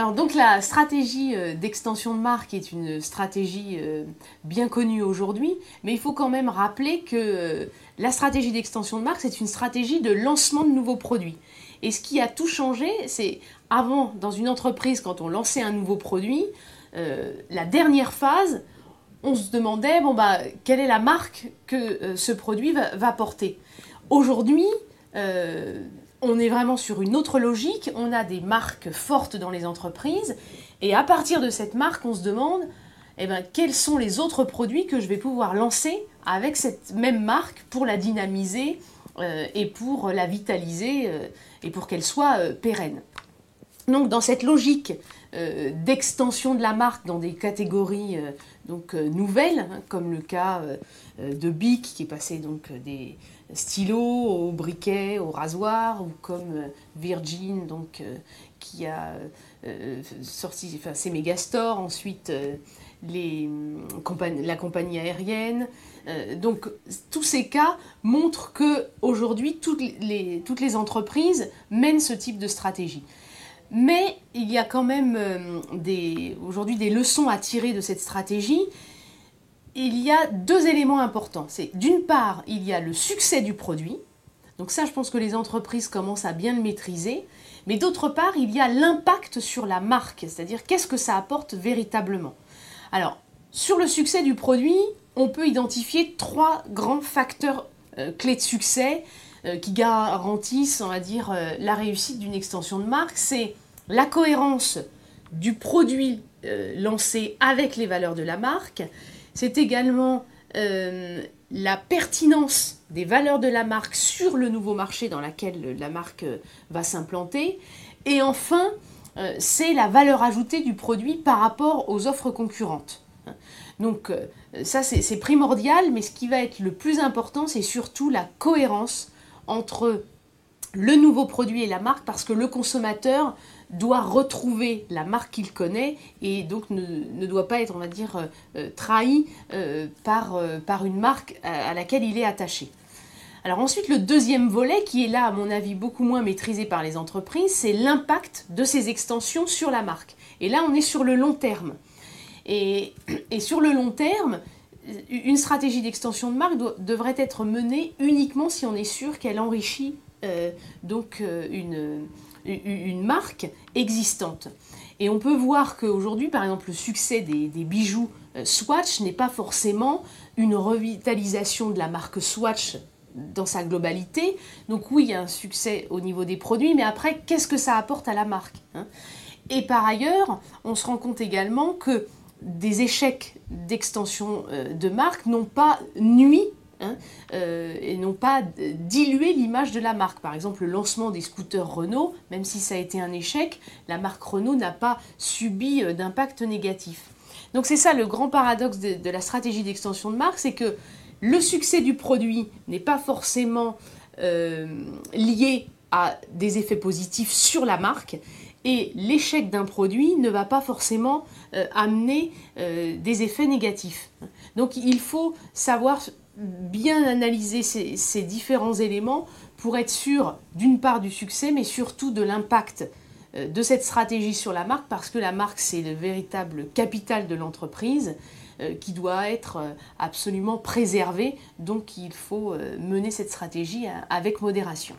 Alors donc la stratégie euh, d'extension de marque est une stratégie euh, bien connue aujourd'hui, mais il faut quand même rappeler que euh, la stratégie d'extension de marque, c'est une stratégie de lancement de nouveaux produits. Et ce qui a tout changé, c'est avant, dans une entreprise, quand on lançait un nouveau produit, la dernière phase, on se demandait, bon bah, quelle est la marque que ce produit va, porter. Aujourd'hui, on est vraiment sur une autre logique, on a des marques fortes dans les entreprises, et à partir de cette marque, on se demande eh ben, quels sont les autres produits que je vais pouvoir lancer avec cette même marque pour la dynamiser euh, et pour la vitaliser euh, et pour qu'elle soit euh, pérenne. Donc dans cette logique d'extension de la marque dans des catégories donc, nouvelles, hein, comme le cas de Bic qui est passé donc des stylos au briquet, au rasoir, ou comme euh, Virgin, donc, euh, qui a euh, sorti enfin, ses mégastores, ensuite les, la compagnie aérienne. donc tous ces cas montrent que aujourd'hui toutes les, toutes les entreprises mènent ce type de stratégie. Mais il y a quand même aujourd'hui des leçons à tirer de cette stratégie il y a deux éléments importants. D'une part, il y a le succès du produit. Donc ça, je pense que les entreprises commencent à bien le maîtriser. Mais d'autre part, il y a l'impact sur la marque, c'est-à-dire qu'est-ce que ça apporte véritablement. Alors, sur le succès du produit, on peut identifier trois grands facteurs euh, clés de succès euh, qui garantissent, on va dire, euh, la réussite d'une extension de marque. C'est la cohérence du produit lancé avec les valeurs de la marque, c'est également euh, la pertinence des valeurs de la marque sur le nouveau marché dans lequel la marque euh, va s'implanter. Et enfin, euh, c'est la valeur ajoutée du produit par rapport aux offres concurrentes. Donc ça, c'est primordial, mais ce qui va être le plus important, c'est surtout la cohérence entre le nouveau produit et la marque, parce que le consommateur doit retrouver la marque qu'il connaît et donc ne, doit pas être, on va dire, euh, euh, trahi euh, par, une marque à, laquelle il est attaché. Alors ensuite, le deuxième volet, qui est là, à mon avis, beaucoup moins maîtrisé par les entreprises, c'est l'impact de ces extensions sur la marque. Et là, on est sur le long terme. Et sur le long terme, une stratégie d'extension de marque devrait être menée uniquement si on est sûr qu'elle enrichit donc une une marque existante. Et on peut voir qu'aujourd'hui, par exemple, le succès des, bijoux euh, Swatch n'est pas forcément une revitalisation de la marque Swatch dans sa globalité. Donc oui, il y a un succès au niveau des produits, mais après, qu'est-ce que ça apporte à la marque hein? Et par ailleurs, on se rend compte également que des échecs d'extension euh, de marque n'ont pas nuit Hein, euh, et non pas diluer l'image de la marque. Par exemple, le lancement des scooters Renault, même si ça a été un échec, la marque Renault n'a pas subi euh, d'impact négatif. Donc c'est ça le grand paradoxe de, la stratégie d'extension de marque, c'est que le succès du produit n'est pas forcément lié à des effets positifs sur la marque, et l'échec d'un produit ne va pas forcément amener des effets négatifs. Donc il faut savoir bien analyser ces, différents éléments pour être sûr d'une part du succès, mais surtout de l'impact euh, de cette stratégie sur la marque, parce que la marque, c'est le véritable capital de l'entreprise euh, qui doit être euh, absolument préservé. Donc il faut mener cette stratégie avec modération.